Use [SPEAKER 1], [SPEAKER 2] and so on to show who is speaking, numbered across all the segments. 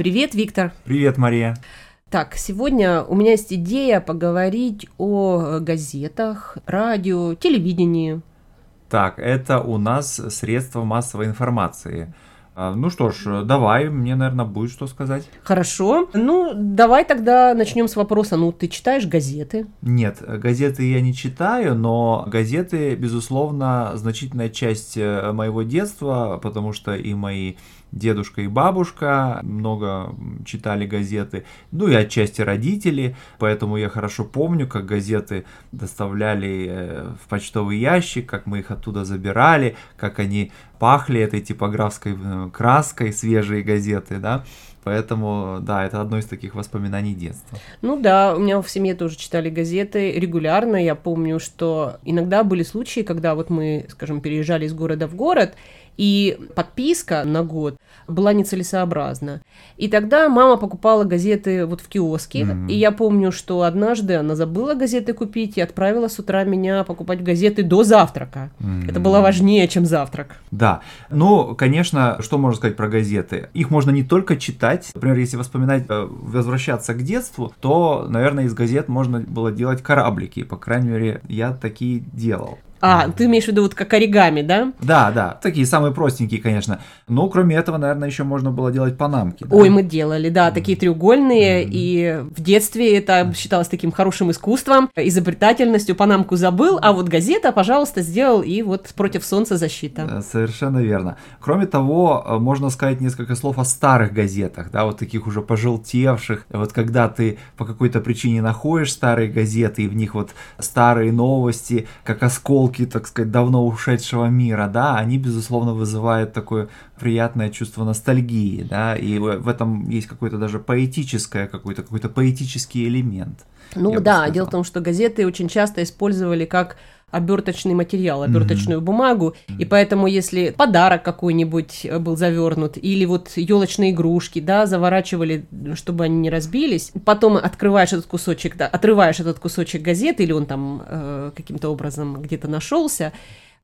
[SPEAKER 1] Привет, Виктор.
[SPEAKER 2] Привет, Мария.
[SPEAKER 1] Так, сегодня у меня есть идея поговорить о газетах, радио, телевидении.
[SPEAKER 2] Так, это у нас средства массовой информации. А, Ну что ж, давай, мне, наверное, будет что сказать.
[SPEAKER 1] Хорошо. Ну, давай тогда начнем с вопроса. Ну, ты читаешь газеты?
[SPEAKER 2] Нет, газеты я не читаю, но газеты, безусловно, значительная часть э, моего детства, потому что и мои дедушка и бабушка много читали газеты, ну и отчасти родители, поэтому я хорошо помню, как газеты доставляли э, в почтовый ящик, как мы их оттуда забирали, как они пахли этой типографской э, краской, свежие газеты, да, Поэтому, да, это одно из таких воспоминаний детства.
[SPEAKER 1] Ну да, у меня в семье тоже читали газеты регулярно. Я помню, что иногда были случаи, когда вот мы, скажем, переезжали из города в город, и подписка на год была нецелесообразна. И тогда мама покупала газеты вот в киоске, mm-hmm. и я помню, что однажды она забыла газеты купить и отправила с утра меня покупать газеты до завтрака. Mm-hmm. Это было важнее, чем завтрак.
[SPEAKER 2] Да, ну, конечно, что можно сказать про газеты? Их можно не только читать, например, если воспоминать, э, возвращаться к детству, то, наверное, из газет можно было делать кораблики, по крайней мере, я такие делал.
[SPEAKER 1] А, ты имеешь в виду вот как оригами, да?
[SPEAKER 2] Да, да, такие самые простенькие, конечно. Но кроме этого, наверное, еще можно было делать панамки. Да?
[SPEAKER 1] Ой, мы делали, да, такие треугольные, mm-hmm. и в детстве это считалось таким хорошим искусством, изобретательностью. Панамку забыл, а вот газета, пожалуйста, сделал, и вот против солнца защита.
[SPEAKER 2] Совершенно верно. Кроме того, э, можно сказать несколько слов о старых газетах, да, вот таких уже пожелтевших. Вот когда ты по какой-то причине находишь старые газеты, и в них вот старые новости, как осколки осколки, так сказать, давно ушедшего мира, да, они, безусловно, вызывают такое приятное чувство ностальгии, да, и в этом есть какое-то даже поэтическое, какой-то какой-то поэтический элемент.
[SPEAKER 1] Ну да, дело в том, что газеты очень часто использовали как оберточный материал, оберточную mm-hmm. бумагу, и поэтому если подарок какой-нибудь э, был завернут или вот елочные игрушки, да, заворачивали, чтобы они не разбились, потом открываешь этот кусочек, да, отрываешь этот кусочек газеты или он там э, каким-то образом где-то нашелся,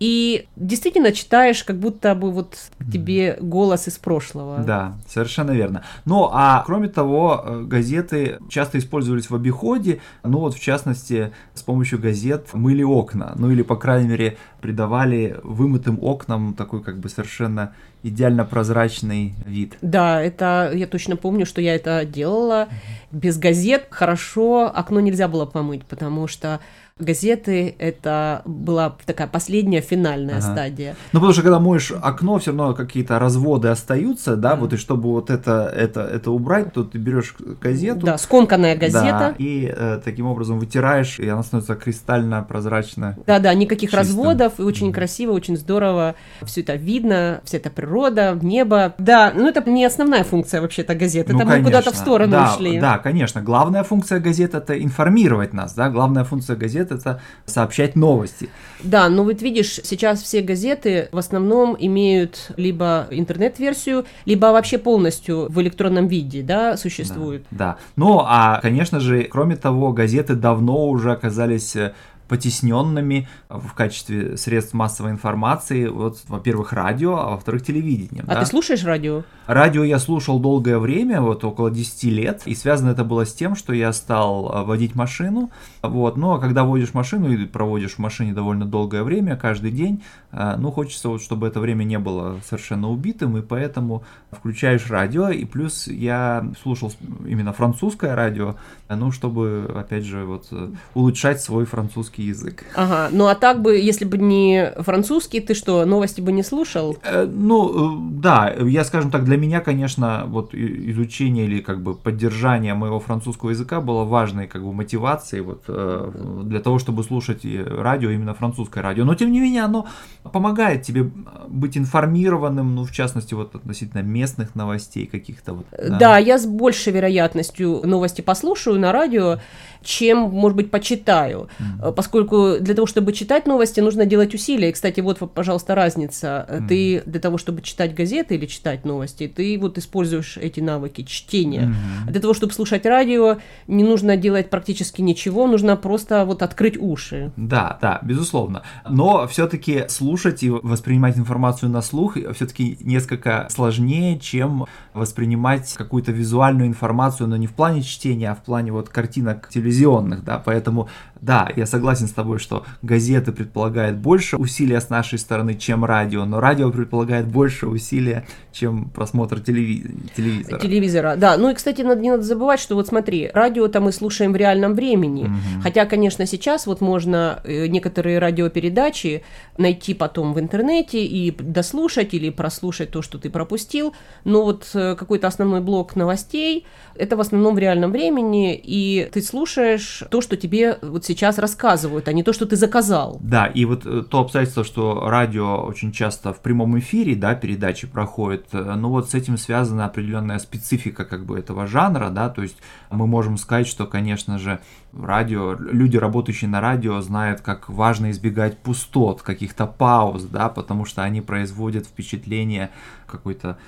[SPEAKER 1] и действительно читаешь, как будто бы вот тебе голос из прошлого.
[SPEAKER 2] Да, совершенно верно. Ну, а кроме того, э, газеты часто использовались в обиходе, ну вот в частности, с помощью газет мыли окна, ну или, по крайней мере, придавали вымытым окнам такой как бы совершенно идеально прозрачный вид.
[SPEAKER 1] Да, это я точно помню, что я это делала. Без газет хорошо окно нельзя было помыть, потому что газеты это была такая последняя финальная ага. стадия.
[SPEAKER 2] Ну потому что когда моешь окно, все равно какие-то разводы остаются, да, вот и чтобы вот это это это убрать, то ты берешь газету.
[SPEAKER 1] Да, скомканная газета.
[SPEAKER 2] Да, и э, таким образом вытираешь, и она становится кристально прозрачно.
[SPEAKER 1] Да, да, никаких чистым. разводов, и очень красиво, очень здорово, все это видно, вся эта природа, небо. Да, ну это не основная функция вообще-то газеты, ну, это мы куда-то в сторону
[SPEAKER 2] да,
[SPEAKER 1] ушли.
[SPEAKER 2] Да, конечно. Главная функция газеты это информировать нас, да, главная функция газеты это сообщать новости.
[SPEAKER 1] Да, но вот видишь, сейчас все газеты в основном имеют либо интернет-версию, либо вообще полностью в электронном виде, да, существуют.
[SPEAKER 2] Да, да. Ну, а, конечно же, кроме того, газеты давно уже оказались э, потесненными в качестве средств массовой информации. Вот, во-первых, радио, а во-вторых, телевидение.
[SPEAKER 1] А
[SPEAKER 2] да?
[SPEAKER 1] ты слушаешь радио?
[SPEAKER 2] Радио я слушал долгое время, вот около 10 лет, и связано это было с тем, что я стал а, водить машину, вот, ну а когда водишь машину и проводишь в машине довольно долгое время, каждый день, а, ну хочется вот, чтобы это время не было совершенно убитым, и поэтому включаешь радио, и плюс я слушал именно французское радио, ну чтобы, опять же, вот улучшать свой французский язык.
[SPEAKER 1] Ага, ну а так бы, если бы не французский, ты что, новости бы не слушал?
[SPEAKER 2] Э, ну, э, да, я, скажем так, для меня, конечно, вот изучение или как бы поддержание моего французского языка было важной как бы мотивацией вот э, для того, чтобы слушать радио, именно французское радио. Но тем не менее оно помогает тебе быть информированным, ну в частности вот относительно местных новостей каких-то вот.
[SPEAKER 1] Да, да я с большей вероятностью новости послушаю на радио, чем, может быть, почитаю, mm-hmm. поскольку для того, чтобы читать новости, нужно делать усилия. И, кстати, вот, пожалуйста, разница. Mm-hmm. Ты для того, чтобы читать газеты или читать новости, ты вот используешь эти навыки чтения. Mm-hmm. Для того, чтобы слушать радио, не нужно делать практически ничего, нужно просто вот открыть уши.
[SPEAKER 2] Да, да, безусловно. Но все-таки слушать и воспринимать информацию на слух все-таки несколько сложнее, чем воспринимать какую-то визуальную информацию, но не в плане чтения, а в плане вот картинок телевизионных, да, поэтому да, я согласен с тобой, что газеты предполагают больше усилия с нашей стороны, чем радио, но радио предполагает больше усилия, чем просмотр телеви- телевизора.
[SPEAKER 1] Телевизора, да. Ну и, кстати, надо, не надо забывать, что вот смотри, радио-то мы слушаем в реальном времени. Угу. Хотя, конечно, сейчас вот можно э, некоторые радиопередачи найти потом в интернете и дослушать или прослушать то, что ты пропустил. Но вот э, какой-то основной блок новостей, это в основном в реальном времени, и ты слушаешь то, что тебе вот сейчас рассказывают, а не то, что ты заказал.
[SPEAKER 2] Да, и вот э, то обстоятельство, что радио очень часто в прямом эфире, да, передачи проходят, э, ну вот с этим связана определенная специфика как бы этого жанра, да, то есть мы можем сказать, что, конечно же, радио, люди, работающие на радио, знают, как важно избегать пустот, каких-то пауз, да, потому что они производят впечатление какой-то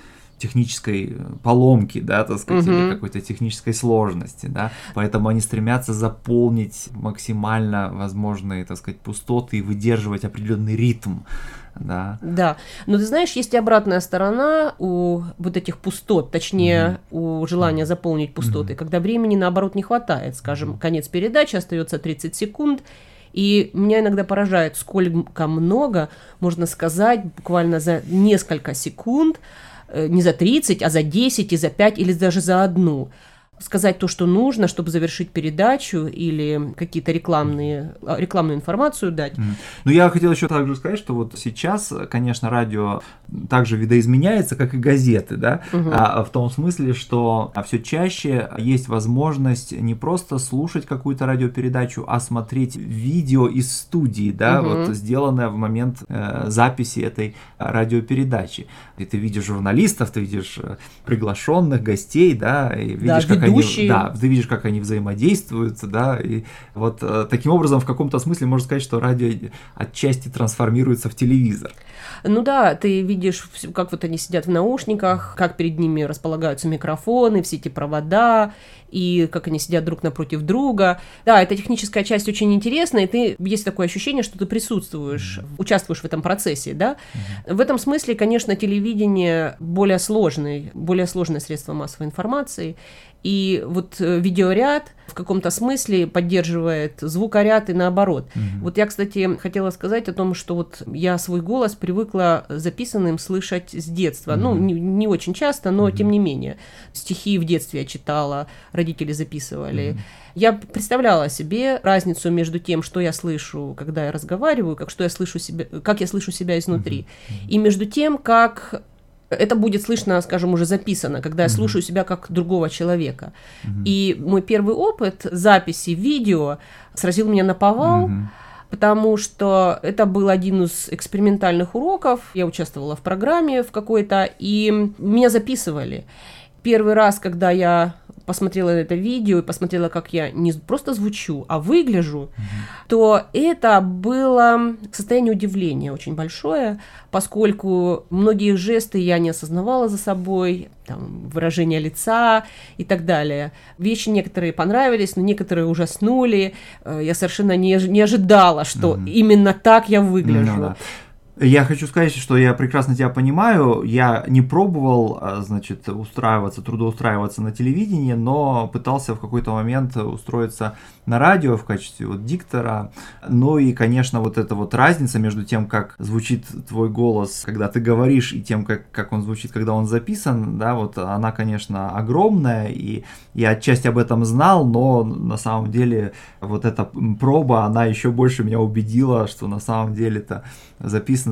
[SPEAKER 2] технической э, поломки, да, так сказать, угу. или какой-то технической сложности, да, поэтому они стремятся заполнить максимально возможные, так сказать, пустоты и выдерживать определенный ритм, да.
[SPEAKER 1] Да, но ты знаешь, есть и обратная сторона у вот этих пустот, точнее, угу. у желания заполнить пустоты, угу. когда времени, наоборот, не хватает, скажем, конец передачи, остается 30 секунд, и меня иногда поражает, сколько много можно сказать буквально за несколько секунд, не за 30, а за 10, и за 5, или даже за одну сказать то, что нужно, чтобы завершить передачу или какие-то рекламные, а, рекламную информацию дать. Mm.
[SPEAKER 2] Ну, я хотел еще также сказать, что вот сейчас, конечно, радио также видоизменяется, как и газеты, да, угу. а, в том смысле, что все чаще есть возможность не просто слушать какую-то радиопередачу, а смотреть видео из студии, да, угу. вот сделанное в момент э, записи этой радиопередачи. И ты видишь журналистов, ты видишь э, приглашенных гостей, да, и видишь, да, как ведущие. они, да, ты видишь, как они взаимодействуют, да, и вот э, таким образом в каком-то смысле можно сказать, что радио отчасти трансформируется в телевизор.
[SPEAKER 1] Ну да, ты видишь, как вот они сидят в наушниках, как перед ними располагаются микрофоны, все эти провода, и как они сидят друг напротив друга. Да, эта техническая часть очень интересная, и ты есть такое ощущение, что ты присутствуешь, участвуешь в этом процессе, да. В этом смысле, конечно, телевидение более сложный, более сложное средство массовой информации, и вот э, видеоряд в каком-то смысле поддерживает звукоряд и наоборот. Угу. Вот я, кстати, хотела сказать о том, что вот я свой голос привыкла записанным слышать с детства. Угу. Ну, не, не очень часто, но угу. тем не менее. Стихи в детстве я читала, родители записывали. Угу. Я представляла себе разницу между тем, что я слышу, когда я разговариваю, как что я слышу себя, как я слышу себя изнутри, угу. и между тем, как это будет слышно, скажем, уже записано, когда я mm-hmm. слушаю себя как другого человека. Mm-hmm. И мой первый опыт записи видео сразил меня на повал. Mm-hmm потому что это был один из экспериментальных уроков. Я участвовала в программе в какой-то, и меня записывали. Первый раз, когда я посмотрела это видео и посмотрела, как я не просто звучу, а выгляжу, mm-hmm. то это было состояние удивления очень большое, поскольку многие жесты я не осознавала за собой, там, выражение лица и так далее. Вещи некоторые понравились, но некоторые ужаснули. Э, я совершенно не, не ожидала, что mm-hmm. именно так я выгляжу. Mm-hmm.
[SPEAKER 2] Я хочу сказать, что я прекрасно тебя понимаю. Я не пробовал, а, значит, устраиваться, трудоустраиваться на телевидении, но пытался в какой-то момент устроиться на радио в качестве вот диктора. Ну и, конечно, вот эта вот разница между тем, как звучит твой голос, когда ты говоришь, и тем, как, как он звучит, когда он записан, да, вот она, конечно, огромная, и я отчасти об этом знал, но на самом деле вот эта проба, она еще больше меня убедила, что на самом деле это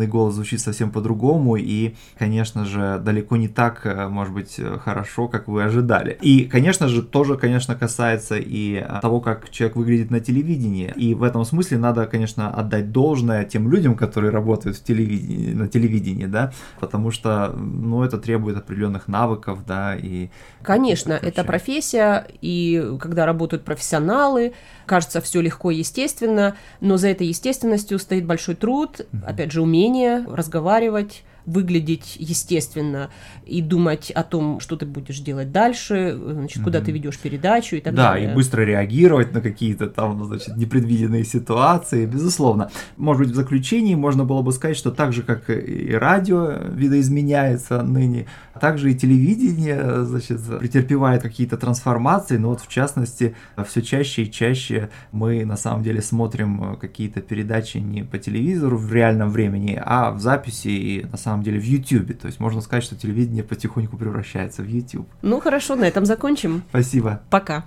[SPEAKER 2] записанный голос звучит совсем по-другому, и, конечно же, далеко не так, э, может быть, хорошо, как вы ожидали. И, конечно же, тоже, конечно, касается и того, как человек выглядит на телевидении. И в этом смысле надо, конечно, отдать должное тем людям, которые работают в телевидении, на телевидении, да, потому что, ну, это требует определенных навыков, да, и...
[SPEAKER 1] Конечно, это профессия, и когда работают профессионалы, кажется, все легко и естественно, но за этой естественностью стоит большой труд, опять же, умение разговаривать, выглядеть естественно и думать о том, что ты будешь делать дальше, значит, куда mm-hmm. ты ведешь передачу и так
[SPEAKER 2] да,
[SPEAKER 1] далее.
[SPEAKER 2] Да, и быстро реагировать на какие-то там, значит, непредвиденные ситуации, безусловно. Может быть, в заключении можно было бы сказать, что так же, как и радио видоизменяется ныне, также и телевидение, значит, претерпевает какие-то трансформации, но вот в частности, все чаще и чаще мы на самом деле смотрим какие-то передачи не по телевизору в реальном времени, а в записи и на самом деле в YouTube. То есть можно сказать, что телевидение потихоньку превращается в YouTube.
[SPEAKER 1] Ну хорошо, на этом закончим.
[SPEAKER 2] Спасибо.
[SPEAKER 1] Пока.